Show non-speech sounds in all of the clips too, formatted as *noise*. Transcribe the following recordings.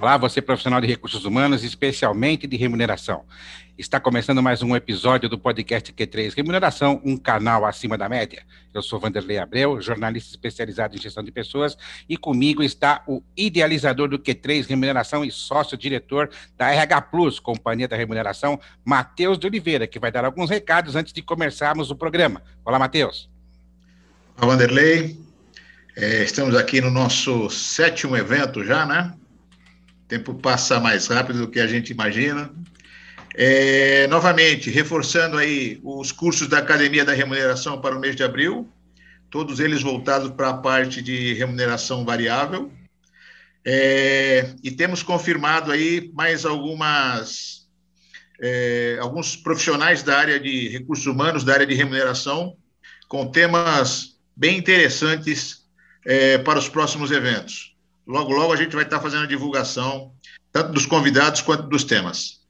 Olá, você profissional de recursos humanos, especialmente de remuneração. Está começando mais um episódio do podcast Q3 Remuneração, um canal acima da média. Eu sou Vanderlei Abreu, jornalista especializado em gestão de pessoas, e comigo está o idealizador do Q3 Remuneração e sócio-diretor da RH Plus, Companhia da Remuneração, Matheus de Oliveira, que vai dar alguns recados antes de começarmos o programa. Olá, Matheus. Olá, Vanderlei. É, estamos aqui no nosso sétimo evento já, né? Tempo passa mais rápido do que a gente imagina. É, novamente, reforçando aí os cursos da Academia da Remuneração para o mês de abril, todos eles voltados para a parte de remuneração variável. É, e temos confirmado aí mais algumas é, alguns profissionais da área de recursos humanos, da área de remuneração, com temas bem interessantes é, para os próximos eventos. Logo, logo a gente vai estar fazendo a divulgação, tanto dos convidados quanto dos temas.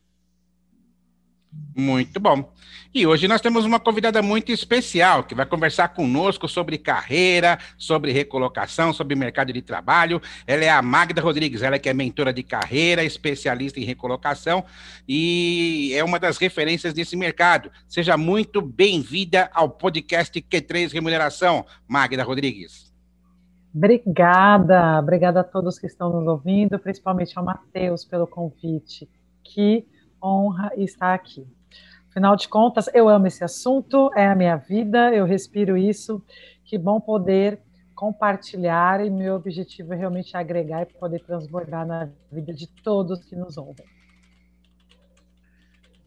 Muito bom. E hoje nós temos uma convidada muito especial que vai conversar conosco sobre carreira, sobre recolocação, sobre mercado de trabalho. Ela é a Magda Rodrigues, ela que é mentora de carreira, especialista em recolocação e é uma das referências desse mercado. Seja muito bem-vinda ao podcast Q3 Remuneração, Magda Rodrigues. Obrigada, obrigada a todos que estão nos ouvindo, principalmente ao Matheus pelo convite. Que honra estar aqui. Afinal de contas, eu amo esse assunto, é a minha vida, eu respiro isso. Que bom poder compartilhar e meu objetivo é realmente agregar e poder transbordar na vida de todos que nos ouvem.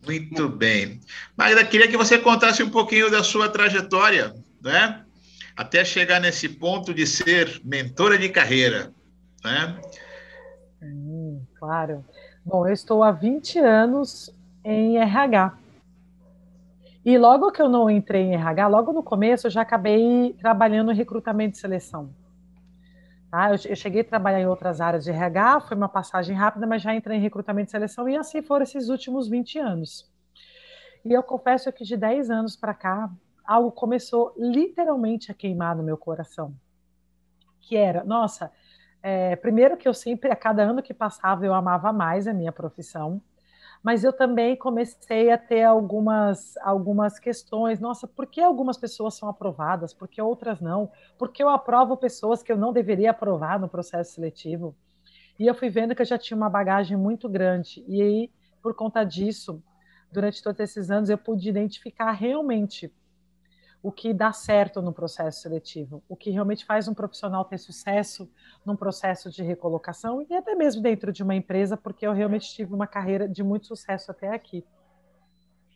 Muito bem. Magda, queria que você contasse um pouquinho da sua trajetória, né? Até chegar nesse ponto de ser mentora de carreira, né? Claro. Bom, eu estou há 20 anos em RH. E logo que eu não entrei em RH, logo no começo eu já acabei trabalhando em recrutamento e seleção. Tá? Eu, eu cheguei a trabalhar em outras áreas de RH, foi uma passagem rápida, mas já entrei em recrutamento e seleção e assim foram esses últimos 20 anos. E eu confesso que de 10 anos para cá, algo começou literalmente a queimar no meu coração. Que era, nossa, é, primeiro que eu sempre, a cada ano que passava, eu amava mais a minha profissão, mas eu também comecei a ter algumas, algumas questões. Nossa, por que algumas pessoas são aprovadas, por que outras não? Por que eu aprovo pessoas que eu não deveria aprovar no processo seletivo? E eu fui vendo que eu já tinha uma bagagem muito grande. E aí, por conta disso, durante todos esses anos, eu pude identificar realmente o que dá certo no processo seletivo, o que realmente faz um profissional ter sucesso num processo de recolocação e até mesmo dentro de uma empresa, porque eu realmente tive uma carreira de muito sucesso até aqui.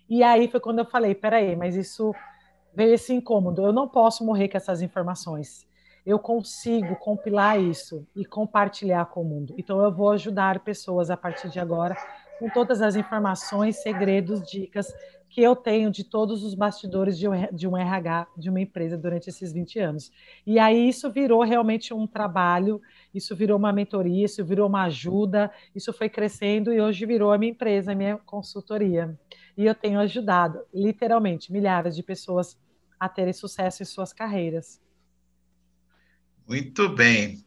E aí foi quando eu falei, peraí, mas isso veio esse incômodo, eu não posso morrer com essas informações. Eu consigo compilar isso e compartilhar com o mundo. Então eu vou ajudar pessoas a partir de agora com todas as informações, segredos, dicas que eu tenho de todos os bastidores de um RH de uma empresa durante esses 20 anos. E aí isso virou realmente um trabalho, isso virou uma mentoria, isso virou uma ajuda, isso foi crescendo e hoje virou a minha empresa, a minha consultoria. E eu tenho ajudado, literalmente, milhares de pessoas a terem sucesso em suas carreiras. Muito bem.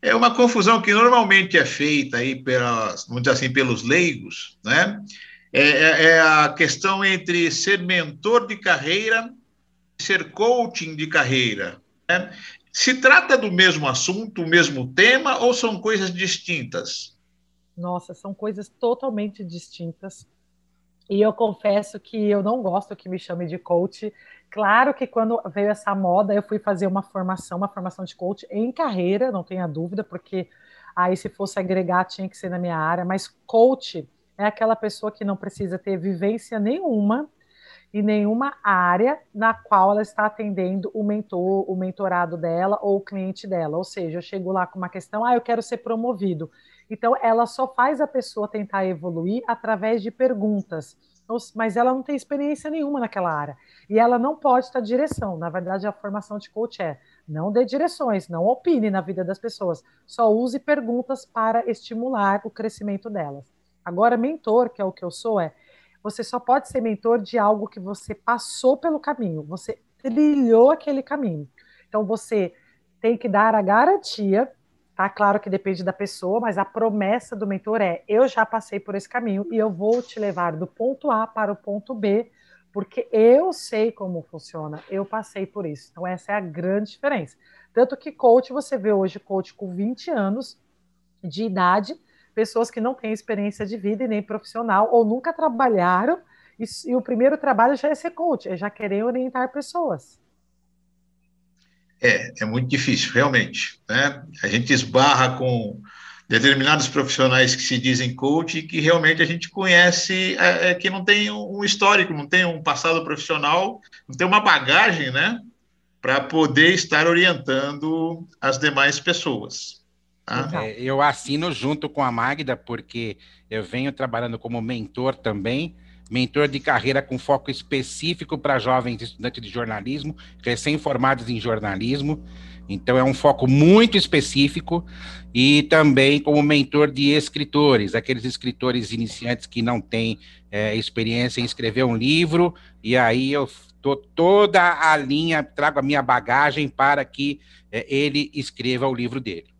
É uma confusão que normalmente é feita aí pelas, vamos dizer assim, pelos leigos, né? É, é, é, a questão entre ser mentor de carreira e ser coaching de carreira. Né? Se trata do mesmo assunto, o mesmo tema, ou são coisas distintas? Nossa, são coisas totalmente distintas. E eu confesso que eu não gosto que me chame de coach. Claro que quando veio essa moda, eu fui fazer uma formação, uma formação de coach em carreira, não tenha dúvida, porque aí se fosse agregar tinha que ser na minha área, mas coach é aquela pessoa que não precisa ter vivência nenhuma e nenhuma área na qual ela está atendendo o mentor, o mentorado dela ou o cliente dela. Ou seja, eu chego lá com uma questão, ah, eu quero ser promovido. Então, ela só faz a pessoa tentar evoluir através de perguntas, mas ela não tem experiência nenhuma naquela área. E ela não pode estar direção. Na verdade, a formação de coach é não dê direções, não opine na vida das pessoas, só use perguntas para estimular o crescimento delas. Agora, mentor, que é o que eu sou, é você só pode ser mentor de algo que você passou pelo caminho, você trilhou aquele caminho. Então, você tem que dar a garantia, tá? Claro que depende da pessoa, mas a promessa do mentor é: eu já passei por esse caminho e eu vou te levar do ponto A para o ponto B, porque eu sei como funciona, eu passei por isso. Então, essa é a grande diferença. Tanto que coach, você vê hoje coach com 20 anos de idade, pessoas que não têm experiência de vida e nem profissional, ou nunca trabalharam, e, e o primeiro trabalho já é ser coach, é já querer orientar pessoas. É, é muito difícil, realmente. Né? A gente esbarra com determinados profissionais que se dizem coach e que realmente a gente conhece é, é, que não tem um histórico, não tem um passado profissional, não tem uma bagagem, né, para poder estar orientando as demais pessoas. Tá? É, eu assino junto com a Magda, porque eu venho trabalhando como mentor também, mentor de carreira com foco específico para jovens estudantes de jornalismo, recém-formados em jornalismo. Então, é um foco muito específico e também como mentor de escritores, aqueles escritores iniciantes que não têm é, experiência em escrever um livro, e aí eu tô toda a linha, trago a minha bagagem para que é, ele escreva o livro dele.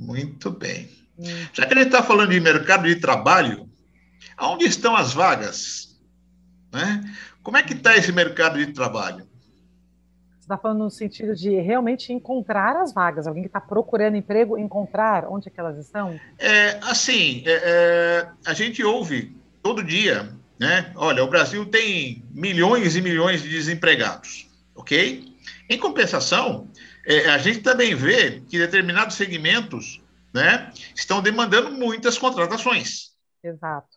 Muito bem. Hum. Já que a gente está falando de mercado de trabalho, onde estão as vagas? Né? Como é que está esse mercado de trabalho? Você está falando no sentido de realmente encontrar as vagas, alguém que está procurando emprego, encontrar onde é que elas estão? É, assim, é, é, a gente ouve todo dia, né? Olha, o Brasil tem milhões e milhões de desempregados, ok? Em compensação, é, a gente também vê que determinados segmentos né, estão demandando muitas contratações. Exato.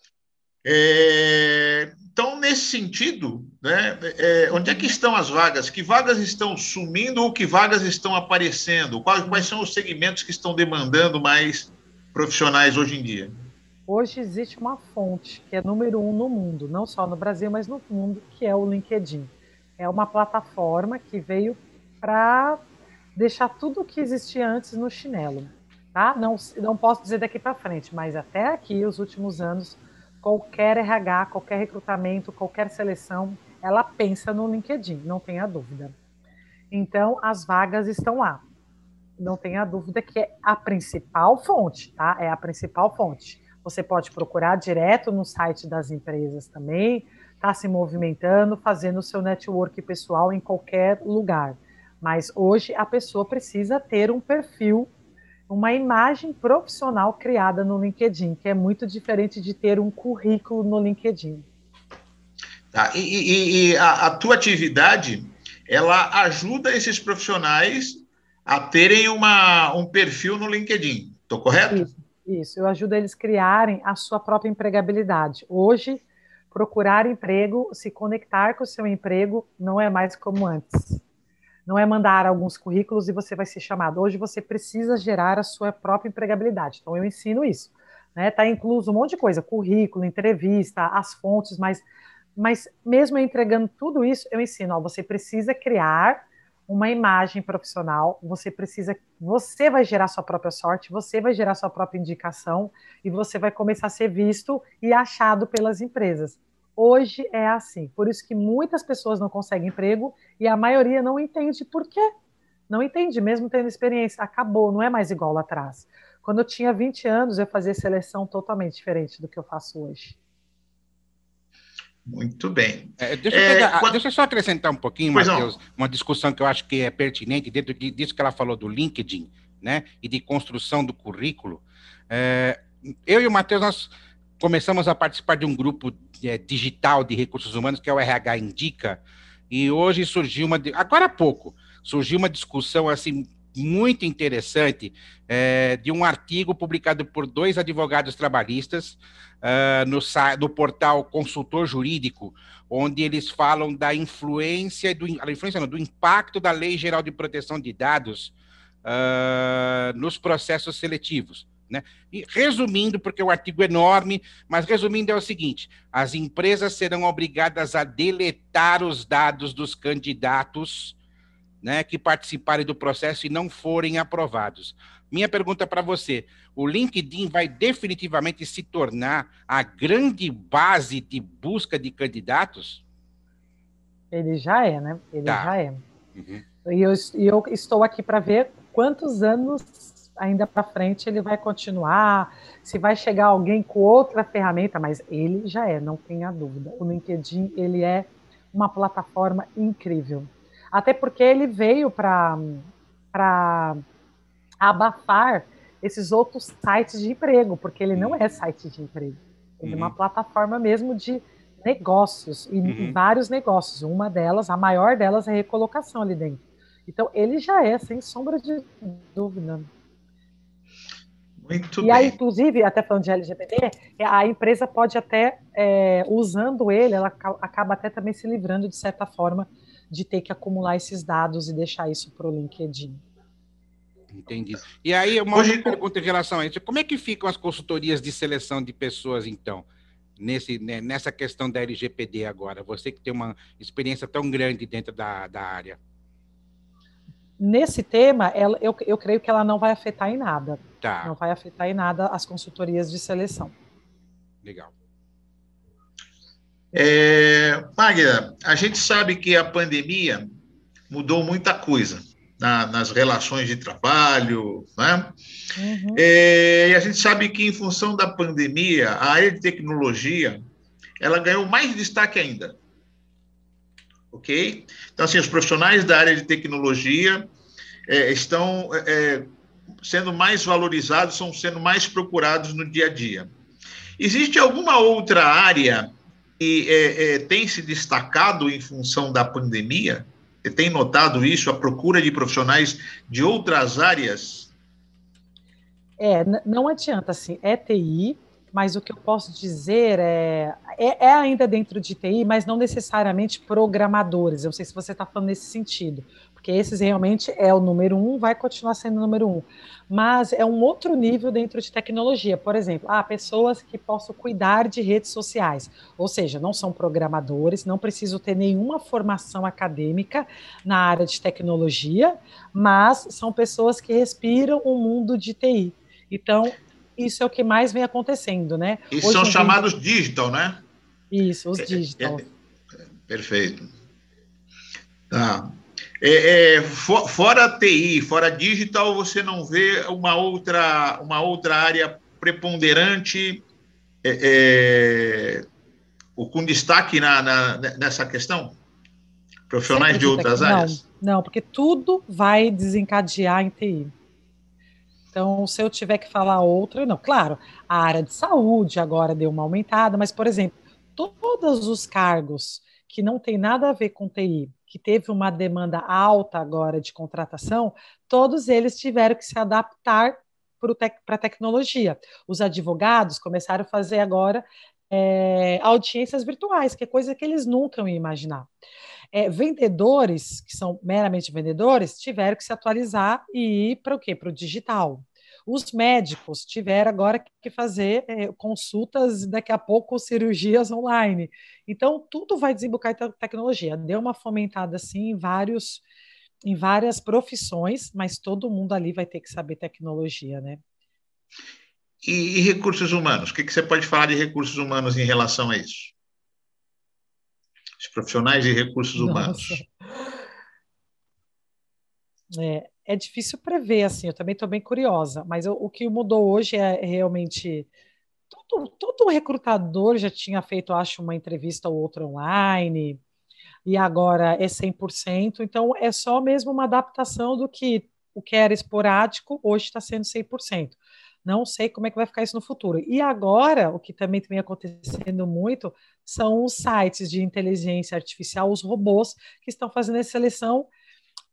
É, então, nesse sentido, né, é, onde é que estão as vagas? Que vagas estão sumindo ou que vagas estão aparecendo? Quais, quais são os segmentos que estão demandando mais profissionais hoje em dia? Hoje existe uma fonte que é número um no mundo, não só no Brasil, mas no mundo, que é o LinkedIn. É uma plataforma que veio para deixar tudo o que existia antes no chinelo. Tá? Não, não posso dizer daqui para frente, mas até aqui, os últimos anos, qualquer RH, qualquer recrutamento, qualquer seleção, ela pensa no LinkedIn, não tenha dúvida. Então, as vagas estão lá. Não tenha dúvida que é a principal fonte, tá? É a principal fonte. Você pode procurar direto no site das empresas também, tá se movimentando, fazendo o seu network pessoal em qualquer lugar. Mas hoje a pessoa precisa ter um perfil, uma imagem profissional criada no LinkedIn, que é muito diferente de ter um currículo no LinkedIn. Tá. E, e, e a, a tua atividade, ela ajuda esses profissionais a terem uma, um perfil no LinkedIn, estou correto? Isso, isso, eu ajudo eles a criarem a sua própria empregabilidade. Hoje, procurar emprego, se conectar com o seu emprego, não é mais como antes. Não é mandar alguns currículos e você vai ser chamado. Hoje você precisa gerar a sua própria empregabilidade. Então eu ensino isso. Está né? Tá incluso um monte de coisa, currículo, entrevista, as fontes, mas, mas mesmo entregando tudo isso, eu ensino. Ó, você precisa criar uma imagem profissional, você precisa, você vai gerar sua própria sorte, você vai gerar sua própria indicação e você vai começar a ser visto e achado pelas empresas. Hoje é assim. Por isso que muitas pessoas não conseguem emprego e a maioria não entende por quê. Não entende, mesmo tendo experiência. Acabou, não é mais igual lá atrás. Quando eu tinha 20 anos, eu fazia seleção totalmente diferente do que eu faço hoje. Muito bem. É, deixa, eu pegar, é, quando... deixa, eu só acrescentar um pouquinho, Matheus, uma discussão que eu acho que é pertinente dentro disso que ela falou do LinkedIn, né, e de construção do currículo. É, eu e o Matheus, nós começamos a participar de um grupo é, digital de recursos humanos, que é o RH Indica, e hoje surgiu uma, agora há pouco, surgiu uma discussão assim muito interessante é, de um artigo publicado por dois advogados trabalhistas uh, no, no portal Consultor Jurídico, onde eles falam da influência, do, influência não, do impacto da Lei Geral de Proteção de Dados uh, nos processos seletivos. Né? E resumindo, porque o artigo é enorme, mas resumindo é o seguinte: as empresas serão obrigadas a deletar os dados dos candidatos né, que participarem do processo e não forem aprovados. Minha pergunta para você: o LinkedIn vai definitivamente se tornar a grande base de busca de candidatos? Ele já é, né? Ele tá. já é. Uhum. E eu, eu estou aqui para ver quantos anos ainda para frente ele vai continuar, se vai chegar alguém com outra ferramenta, mas ele já é, não tenha dúvida. O LinkedIn ele é uma plataforma incrível. Até porque ele veio para abafar esses outros sites de emprego, porque ele não é site de emprego. Ele uhum. é uma uhum. plataforma mesmo de negócios, e uhum. vários negócios. Uma delas, a maior delas, é recolocação ali dentro. Então, ele já é, sem sombra de dúvida. Muito e bem. aí, inclusive, até falando de LGBT, a empresa pode até, é, usando ele, ela acaba até também se livrando, de certa forma, de ter que acumular esses dados e deixar isso para o LinkedIn. Entendi. E aí, uma Hoje, outra pergunta em relação a isso: como é que ficam as consultorias de seleção de pessoas, então, nesse, né, nessa questão da LGPD agora? Você que tem uma experiência tão grande dentro da, da área. Nesse tema, ela, eu, eu creio que ela não vai afetar em nada. Tá. Não vai afetar em nada as consultorias de seleção. Legal. É, Magda, a gente sabe que a pandemia mudou muita coisa na, nas relações de trabalho, né? Uhum. É, e a gente sabe que, em função da pandemia, a área de tecnologia ela ganhou mais destaque ainda. Ok? Então, assim, os profissionais da área de tecnologia é, estão é, é sendo mais valorizados, estão sendo mais procurados no dia a dia. Existe alguma outra área que é, é, tem se destacado em função da pandemia? Você tem notado isso, a procura de profissionais de outras áreas? É, não adianta, assim, é TI, mas o que eu posso dizer é, é, é ainda dentro de TI, mas não necessariamente programadores. Eu não sei se você está falando nesse sentido porque esses realmente é o número um, vai continuar sendo o número um. Mas é um outro nível dentro de tecnologia. Por exemplo, há ah, pessoas que possam cuidar de redes sociais, ou seja, não são programadores, não precisam ter nenhuma formação acadêmica na área de tecnologia, mas são pessoas que respiram o mundo de TI. Então, isso é o que mais vem acontecendo, né? E Hoje são chamados digital, né? Isso, os digital. É, é, é, perfeito. Tá. É, é, for, fora TI, fora digital, você não vê uma outra, uma outra área preponderante é, é ou com destaque na, na, nessa questão? Profissionais de outras áreas? Não, não, porque tudo vai desencadear em TI. Então, se eu tiver que falar outra, não. Claro, a área de saúde agora deu uma aumentada, mas, por exemplo, todos os cargos que não tem nada a ver com TI, que teve uma demanda alta agora de contratação, todos eles tiveram que se adaptar para a tecnologia. Os advogados começaram a fazer agora é, audiências virtuais, que é coisa que eles nunca iam imaginar. É, vendedores, que são meramente vendedores, tiveram que se atualizar e ir para o quê? Para o digital. Os médicos tiveram agora que fazer é, consultas, daqui a pouco cirurgias online. Então, tudo vai desembocar em tecnologia. Deu uma fomentada, assim, em vários em várias profissões, mas todo mundo ali vai ter que saber tecnologia, né? E, e recursos humanos? O que, que, você pode falar de recursos humanos em relação a isso? Os profissionais de recursos Nossa. humanos. É, é difícil prever, assim, eu também estou bem curiosa, mas eu, o que mudou hoje é realmente. Todo, todo recrutador já tinha feito, acho, uma entrevista ou outra online, e agora é 100%, então é só mesmo uma adaptação do que o que era esporádico, hoje está sendo 100%. Não sei como é que vai ficar isso no futuro. E agora, o que também vem acontecendo muito são os sites de inteligência artificial, os robôs que estão fazendo a seleção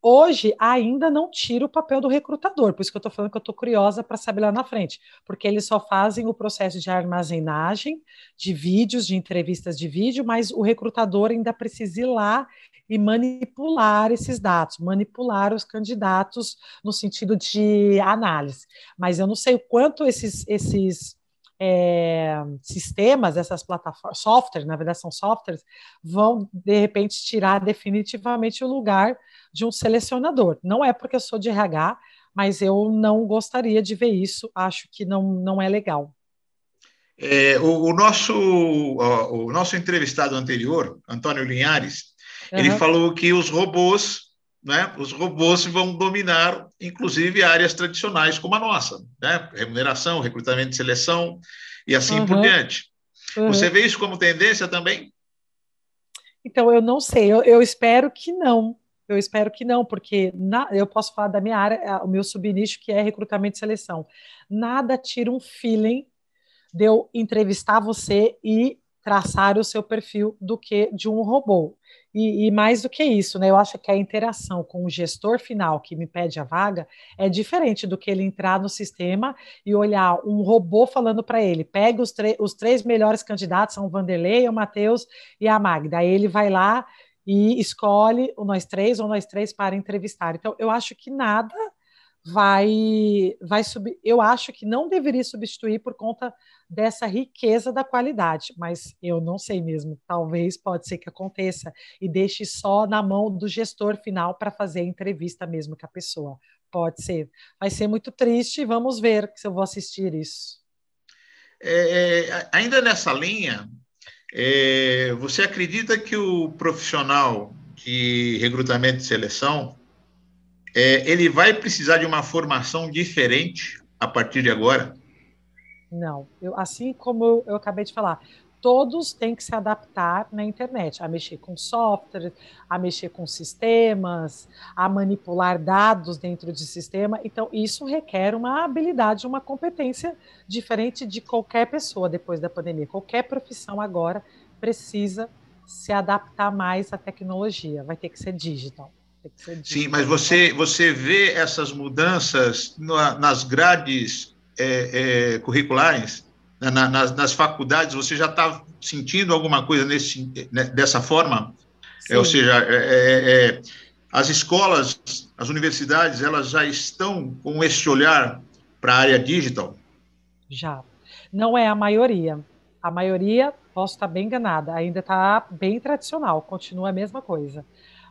Hoje ainda não tira o papel do recrutador, por isso que eu estou falando que eu estou curiosa para saber lá na frente, porque eles só fazem o processo de armazenagem de vídeos, de entrevistas de vídeo, mas o recrutador ainda precisa ir lá e manipular esses dados, manipular os candidatos no sentido de análise. Mas eu não sei o quanto esses, esses é, sistemas, essas plataformas, softwares, na verdade são softwares, vão de repente tirar definitivamente o lugar de um selecionador. Não é porque eu sou de RH, mas eu não gostaria de ver isso, acho que não, não é legal. É, o, o, nosso, o, o, nosso entrevistado anterior, Antônio Linhares, uhum. ele falou que os robôs, né, os robôs vão dominar, inclusive, áreas tradicionais como a nossa, né, remuneração, recrutamento e seleção, e assim uhum. por diante. Uhum. Você vê isso como tendência também? Então, eu não sei, eu, eu espero que não. Eu espero que não, porque na, eu posso falar da minha área, o meu subnicho, que é recrutamento e seleção. Nada tira um feeling de eu entrevistar você e traçar o seu perfil do que de um robô. E, e, mais do que isso, né? Eu acho que a interação com o gestor final que me pede a vaga é diferente do que ele entrar no sistema e olhar um robô falando para ele: pega os, os três melhores candidatos, são o Vanderlei, o Matheus e a Magda. Aí ele vai lá e escolhe o nós três ou nós três para entrevistar. Então, eu acho que nada vai vai subir. Eu acho que não deveria substituir por conta dessa riqueza da qualidade, mas eu não sei mesmo. Talvez pode ser que aconteça e deixe só na mão do gestor final para fazer a entrevista mesmo com a pessoa. Pode ser. Vai ser muito triste. Vamos ver se eu vou assistir isso. É, é ainda nessa linha, é, você acredita que o profissional de recrutamento e seleção é, ele vai precisar de uma formação diferente a partir de agora? Não, eu, assim como eu, eu acabei de falar, todos têm que se adaptar na internet, a mexer com software, a mexer com sistemas, a manipular dados dentro de sistema. Então, isso requer uma habilidade, uma competência diferente de qualquer pessoa depois da pandemia. Qualquer profissão agora precisa se adaptar mais à tecnologia, vai ter que ser digital. Sim, mas você, você vê essas mudanças nas grades é, é, curriculares, na, nas, nas, faculdades, você já está sentindo alguma coisa nesse, né, dessa forma? É, ou seja, é, é, é, as escolas, as universidades, elas já estão com esse olhar para a área digital? Já. Não é a maioria. A maioria, posso estar bem enganada, ainda está bem tradicional, continua a mesma coisa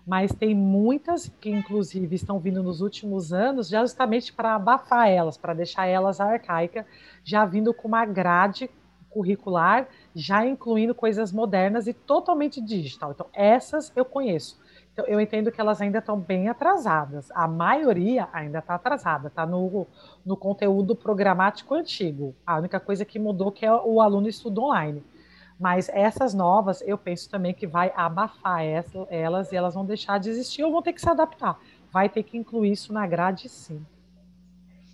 mas tem muitas que, inclusive, estão vindo nos últimos anos, justamente para abafar elas, para deixar elas arcaicas, já vindo com uma grade curricular, já incluindo coisas modernas e totalmente digital. Então, essas eu conheço. Então, eu entendo que elas ainda estão bem atrasadas. A maioria ainda está atrasada, está no, no conteúdo programático antigo. A única coisa que mudou que é o aluno estuda online. Mas essas novas, eu penso também que vai abafar essa, elas e elas vão deixar de existir ou vão ter que se adaptar. Vai ter que incluir isso na grade, sim.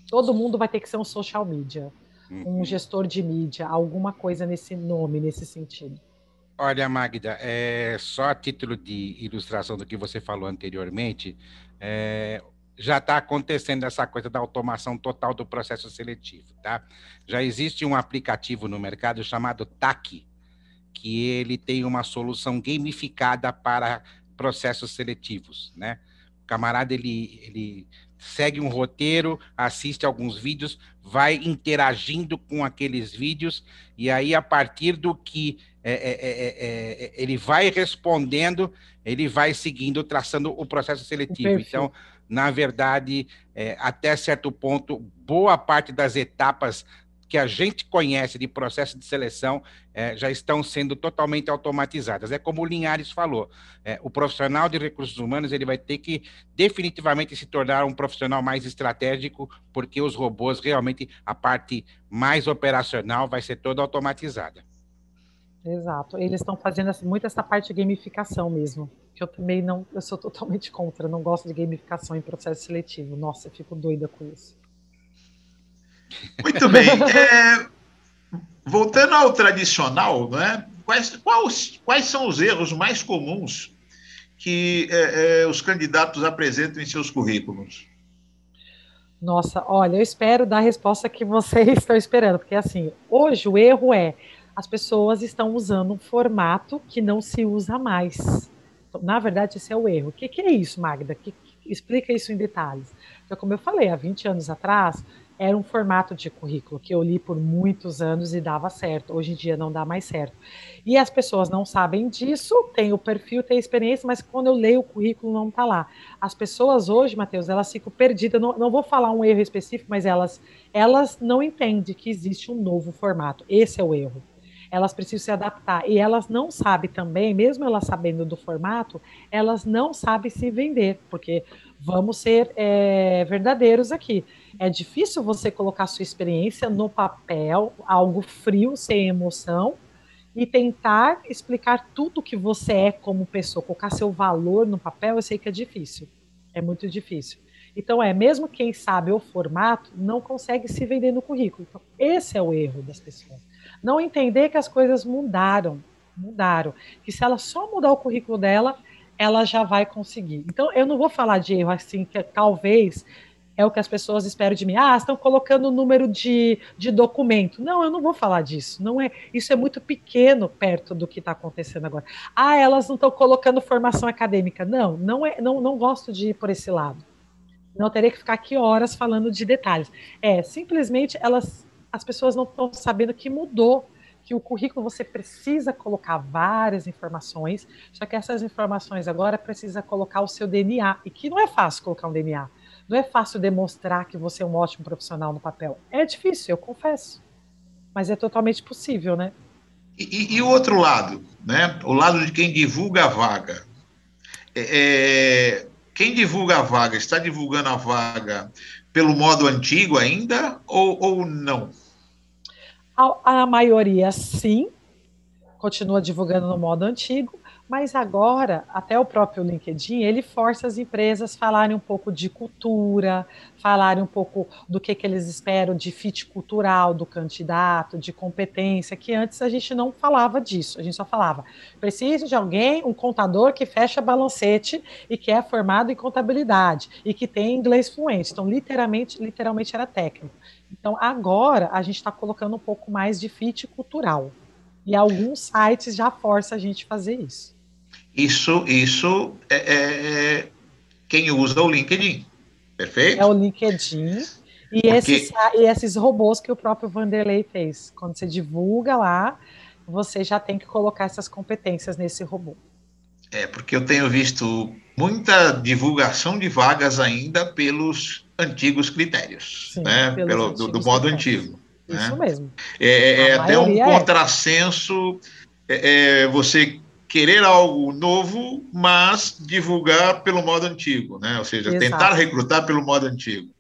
Todo mundo vai ter que ser um social media, um uhum. gestor de mídia, alguma coisa nesse nome, nesse sentido. Olha, Magda, é, só a título de ilustração do que você falou anteriormente, é, já está acontecendo essa coisa da automação total do processo seletivo, tá? Já existe um aplicativo no mercado chamado TAC, que ele tem uma solução gamificada para processos seletivos, né? O camarada ele, ele segue um roteiro, assiste alguns vídeos, vai interagindo com aqueles vídeos e aí a partir do que é, é, é, é, é ele vai respondendo, ele vai seguindo, traçando o processo seletivo. Então, na verdade, é, até certo ponto, boa parte das etapas que a gente conhece de processo de seleção é, já estão sendo totalmente automatizadas. É como o Linhares falou, é, o profissional de recursos humanos ele vai ter que definitivamente se tornar um profissional mais estratégico, porque os robôs realmente a parte mais operacional vai ser toda automatizada. Exato. Eles estão fazendo muito essa parte de gamificação mesmo. Que eu também não, eu sou totalmente contra. Não gosto de gamificação em processo seletivo. Nossa, eu fico doida com isso. Muito bem. É, voltando ao tradicional, né, quais, quais, quais são os erros mais comuns que é, é, os candidatos apresentam em seus currículos? Nossa, olha, eu espero dar a resposta que vocês *laughs* estão esperando, porque assim, hoje o erro é as pessoas estão usando um formato que não se usa mais. Então, na verdade, esse é o erro. O que, que é isso, Magda? Que, que, explica isso em detalhes. Então, como eu falei, há 20 anos atrás, era um formato de currículo que eu li por muitos anos e dava certo. Hoje em dia não dá mais certo. E as pessoas não sabem disso, tem o perfil, tem a experiência, mas quando eu leio o currículo não está lá. As pessoas hoje, Matheus, elas ficam perdidas. Não, não vou falar um erro específico, mas elas, elas não entendem que existe um novo formato. Esse é o erro elas precisam se adaptar. E elas não sabem também, mesmo elas sabendo do formato, elas não sabem se vender, porque vamos ser é, verdadeiros aqui. É difícil você colocar sua experiência no papel, algo frio, sem emoção, e tentar explicar tudo que você é como pessoa, colocar seu valor no papel, eu sei que é difícil. É muito difícil. Então, é, mesmo quem sabe o formato, não consegue se vender no currículo. Então, esse é o erro das pessoas. Não entender que as coisas mudaram, mudaram. Que se ela só mudar o currículo dela, ela já vai conseguir. Então, eu não vou falar de erro assim, que talvez é o que as pessoas esperam de mim. Ah, estão colocando o número de, de documento. Não, eu não vou falar disso. Não é, isso é muito pequeno perto do que está acontecendo agora. Ah, elas não estão colocando formação acadêmica. Não, não é, não, não gosto de ir por esse lado. Não teria que ficar aqui horas falando de detalhes. É, simplesmente elas, as pessoas não estão sabendo que mudou que o currículo você precisa colocar várias informações, só que essas informações agora precisa colocar o seu DNA, e que não é fácil colocar um DNA. Não é fácil demonstrar que você é um ótimo profissional no papel. É difícil, eu confesso. Mas é totalmente possível, né? E, e o outro lado, né? O lado de quem divulga a vaga. É, é, quem divulga a vaga está divulgando a vaga pelo modo antigo ainda ou, ou não? A, a maioria, sim, continua divulgando no modo antigo, mas agora, até o próprio LinkedIn, ele força as empresas a falarem um pouco de cultura, falarem um pouco do que, que eles esperam de fit cultural do candidato, de competência, que antes a gente não falava disso, a gente só falava, precisa de alguém, um contador que fecha balancete e que é formado em contabilidade e que tem inglês fluente. Então, literalmente, literalmente era técnico. Então, agora a gente está colocando um pouco mais de fit cultural. E alguns sites já forçam a gente a fazer isso. Isso, isso é, é, é quem usa o LinkedIn, perfeito? É o LinkedIn e, Porque... esses, e esses robôs que o próprio Vanderlei fez. Quando você divulga lá, você já tem que colocar essas competências nesse robô. É, porque eu tenho visto muita divulgação de vagas ainda pelos antigos critérios, Sim, né? Pelo, do, do modo critérios. antigo. Isso né? mesmo. É, é até um é. contrassenso é. é. você querer algo novo, mas divulgar pelo modo antigo, né? Ou seja, Exato. tentar recrutar pelo modo antigo.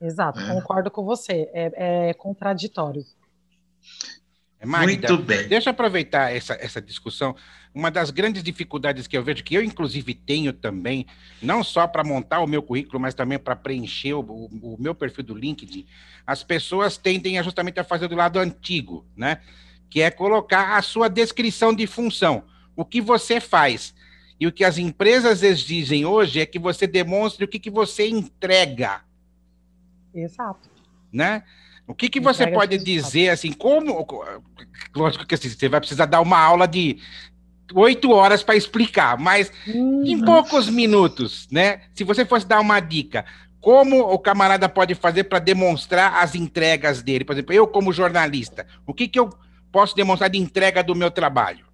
Exato, né? concordo com você. É, é contraditório. Magda, Muito bem. Deixa eu aproveitar essa, essa discussão. Uma das grandes dificuldades que eu vejo, que eu inclusive tenho também, não só para montar o meu currículo, mas também para preencher o, o, o, meu perfil do LinkedIn, as pessoas tendem a justamente a fazer do lado antigo, né? Que é colocar a sua descrição de função o que você faz. E o que as empresas exigem hoje é que você demonstre o que, que você entrega. Exato. Né? O que, que você pode dizer, assim, como... Lógico que assim, você vai precisar dar uma aula de oito horas para explicar, mas uhum. em poucos minutos, né? Se você fosse dar uma dica, como o camarada pode fazer para demonstrar as entregas dele? Por exemplo, eu como jornalista, o que, que eu posso demonstrar de entrega do meu trabalho?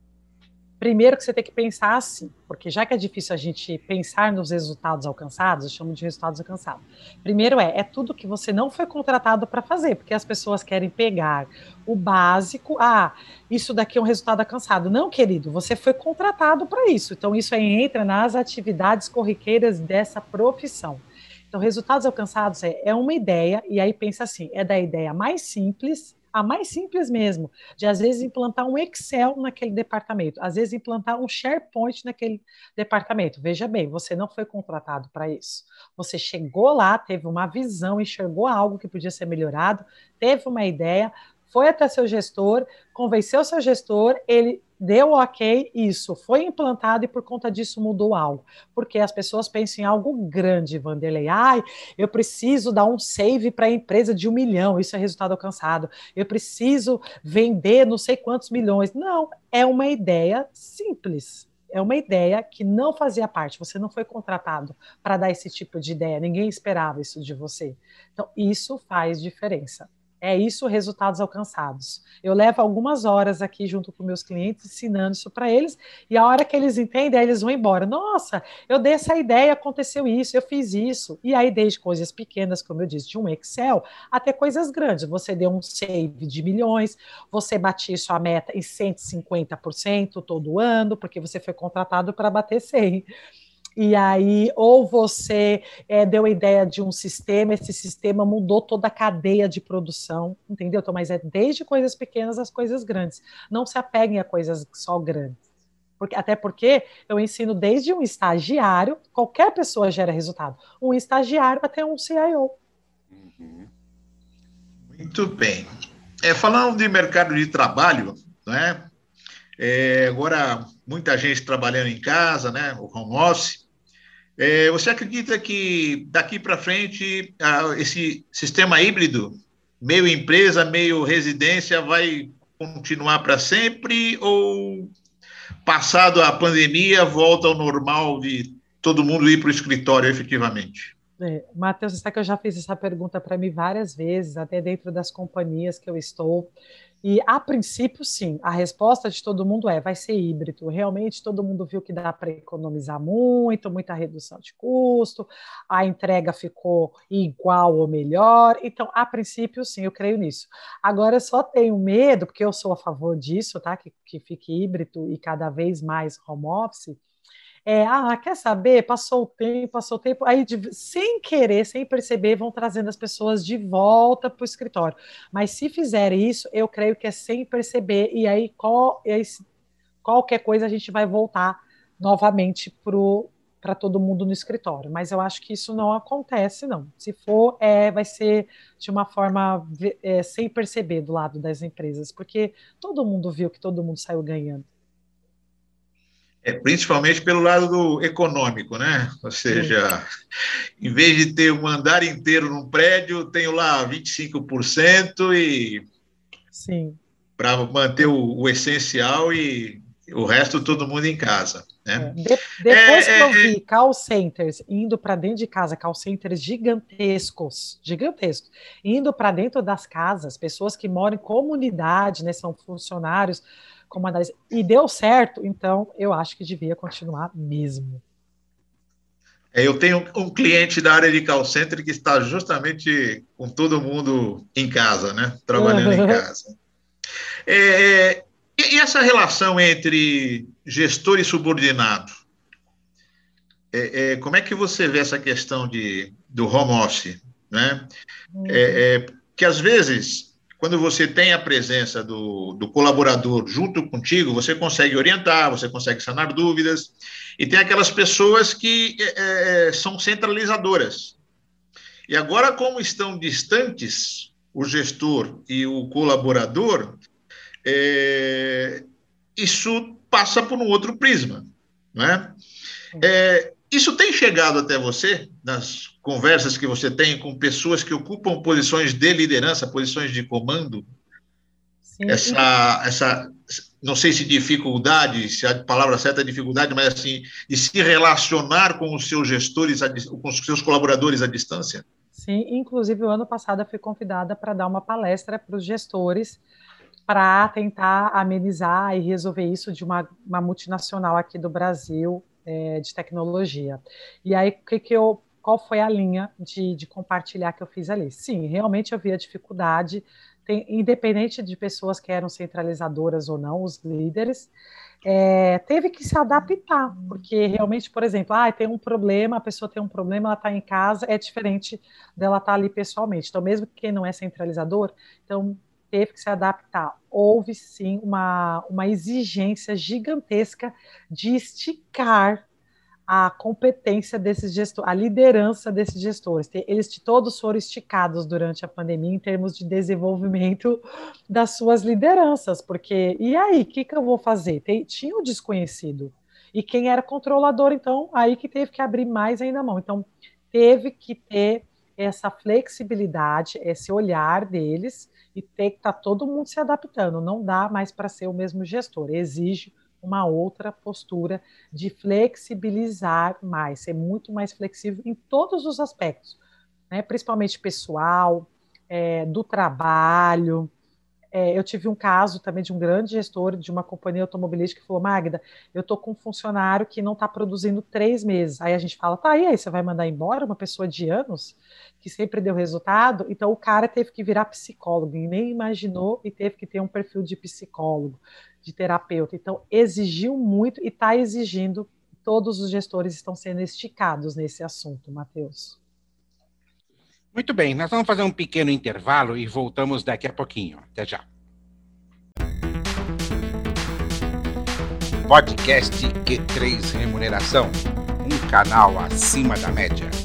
Primeiro que você tem que pensar assim, porque já que é difícil a gente pensar nos resultados alcançados, eu chamo de resultados alcançados. Primeiro é, é tudo que você não foi contratado para fazer, porque as pessoas querem pegar o básico, ah, isso daqui é um resultado alcançado. Não, querido, você foi contratado para isso. Então isso aí entra nas atividades corriqueiras dessa profissão. Então, resultados alcançados é, é uma ideia, e aí pensa assim: é da ideia mais simples a mais simples mesmo, de às vezes implantar um Excel naquele departamento, às vezes implantar um SharePoint naquele departamento. Veja bem, você não foi contratado para isso. Você chegou lá, teve uma visão, enxergou algo que podia ser melhorado, teve uma ideia, foi até seu gestor, convenceu seu gestor, ele deu ok, isso foi implantado e por conta disso mudou algo. Porque as pessoas pensam em algo grande, Vanderlei. Ai, eu preciso dar um save para a empresa de um milhão, isso é resultado alcançado. Eu preciso vender não sei quantos milhões. Não, é uma ideia simples. é uma ideia que não fazia parte, você não foi contratado para dar esse tipo de ideia, ninguém esperava isso de você. Então, isso faz diferença. É isso resultados alcançados. Eu levo algumas horas aqui junto com meus clientes ensinando isso para eles, e a hora que eles entendem, eles vão embora. Nossa, eu dei essa ideia, aconteceu isso, eu fiz isso. E aí, desde coisas pequenas, como eu disse, de um Excel, até coisas grandes. Você deu um save de milhões, você batia sua meta em 150% todo ano, porque você foi contratado para bater 100%. E aí, ou você é, deu a ideia de um sistema, esse sistema mudou toda a cadeia de produção, entendeu? Então, mas é desde coisas pequenas às coisas grandes. Não se apeguem a coisas só grandes. Porque, até porque eu ensino desde um estagiário, qualquer pessoa gera resultado, um estagiário até um CIO. Uhum. Muito bem. É, falando de mercado de trabalho, né? É, agora, muita gente trabalhando em casa, né? O home office. É, você acredita que daqui para frente esse sistema híbrido, meio empresa, meio residência, vai continuar para sempre ou passado a pandemia volta ao normal de todo mundo ir para o escritório efetivamente? É, Matheus, sabe que eu já fiz essa pergunta para mim várias vezes, até dentro das companhias que eu estou. E a princípio, sim, a resposta de todo mundo é: vai ser híbrido. Realmente todo mundo viu que dá para economizar muito, muita redução de custo, a entrega ficou igual ou melhor. Então, a princípio, sim, eu creio nisso. Agora, eu só tenho medo, porque eu sou a favor disso, tá? Que, que fique híbrido e cada vez mais home office é, ah, quer saber? Passou o tempo, passou o tempo, aí de, sem querer, sem perceber, vão trazendo as pessoas de volta para o escritório. Mas se fizerem isso, eu creio que é sem perceber, e aí qual, qualquer coisa a gente vai voltar novamente para todo mundo no escritório. Mas eu acho que isso não acontece, não. Se for, é, vai ser de uma forma é, sem perceber do lado das empresas, porque todo mundo viu que todo mundo saiu ganhando. É, principalmente pelo lado do econômico, né? Ou seja, Sim. em vez de ter um andar inteiro num prédio, tenho lá 25% e. Sim. Para manter o, o, essencial e o resto todo mundo em casa. Né? É. De, depois é, que eu é, vi call centers indo para dentro de casa, call centers gigantescos, gigantescos, indo para dentro das casas, pessoas que moram em comunidade, né, são funcionários como análise, e deu certo, então eu acho que devia continuar mesmo. É, eu tenho um cliente da área de call center que está justamente com todo mundo em casa, né? Trabalhando em casa. É, e essa relação entre gestor e subordinado? É, é, como é que você vê essa questão de, do home office? Né? É, é que às vezes quando você tem a presença do, do colaborador junto contigo, você consegue orientar, você consegue sanar dúvidas, e tem aquelas pessoas que é, é, são centralizadoras. E agora, como estão distantes o gestor e o colaborador, é, isso passa por um outro prisma. Né? É, isso tem chegado até você nas conversas que você tem com pessoas que ocupam posições de liderança, posições de comando? Sim. Essa, essa, não sei se dificuldade, se a palavra certa é dificuldade, mas assim, de se relacionar com os seus gestores, com os seus colaboradores à distância? Sim, inclusive o ano passado eu fui convidada para dar uma palestra para os gestores para tentar amenizar e resolver isso de uma, uma multinacional aqui do Brasil, é, de tecnologia. E aí, que, que eu, qual foi a linha de, de compartilhar que eu fiz ali? Sim, realmente eu vi a dificuldade, tem, independente de pessoas que eram centralizadoras ou não, os líderes, é, teve que se adaptar, porque realmente, por exemplo, ah, tem um problema, a pessoa tem um problema, ela está em casa, é diferente dela estar tá ali pessoalmente. Então, mesmo que quem não é centralizador, então teve que se adaptar. Houve sim uma, uma exigência gigantesca de esticar a competência desses gestores, a liderança desses gestores. Eles todos foram esticados durante a pandemia em termos de desenvolvimento das suas lideranças, porque e aí, o que, que eu vou fazer? Tem, tinha o desconhecido. E quem era controlador, então, aí que teve que abrir mais ainda a mão. Então, teve que ter essa flexibilidade, esse olhar deles e tem que estar tá todo mundo se adaptando. Não dá mais para ser o mesmo gestor. Exige uma outra postura de flexibilizar mais, ser muito mais flexível em todos os aspectos, né? principalmente pessoal, é, do trabalho, é, eu tive um caso também de um grande gestor de uma companhia automobilística que falou: Magda, eu estou com um funcionário que não está produzindo três meses. Aí a gente fala: tá, e aí, você vai mandar embora uma pessoa de anos que sempre deu resultado? Então o cara teve que virar psicólogo e nem imaginou e teve que ter um perfil de psicólogo, de terapeuta. Então exigiu muito e está exigindo. Todos os gestores estão sendo esticados nesse assunto, Matheus. Muito bem, nós vamos fazer um pequeno intervalo e voltamos daqui a pouquinho. Até já. Podcast Q3 Remuneração, um canal acima da média.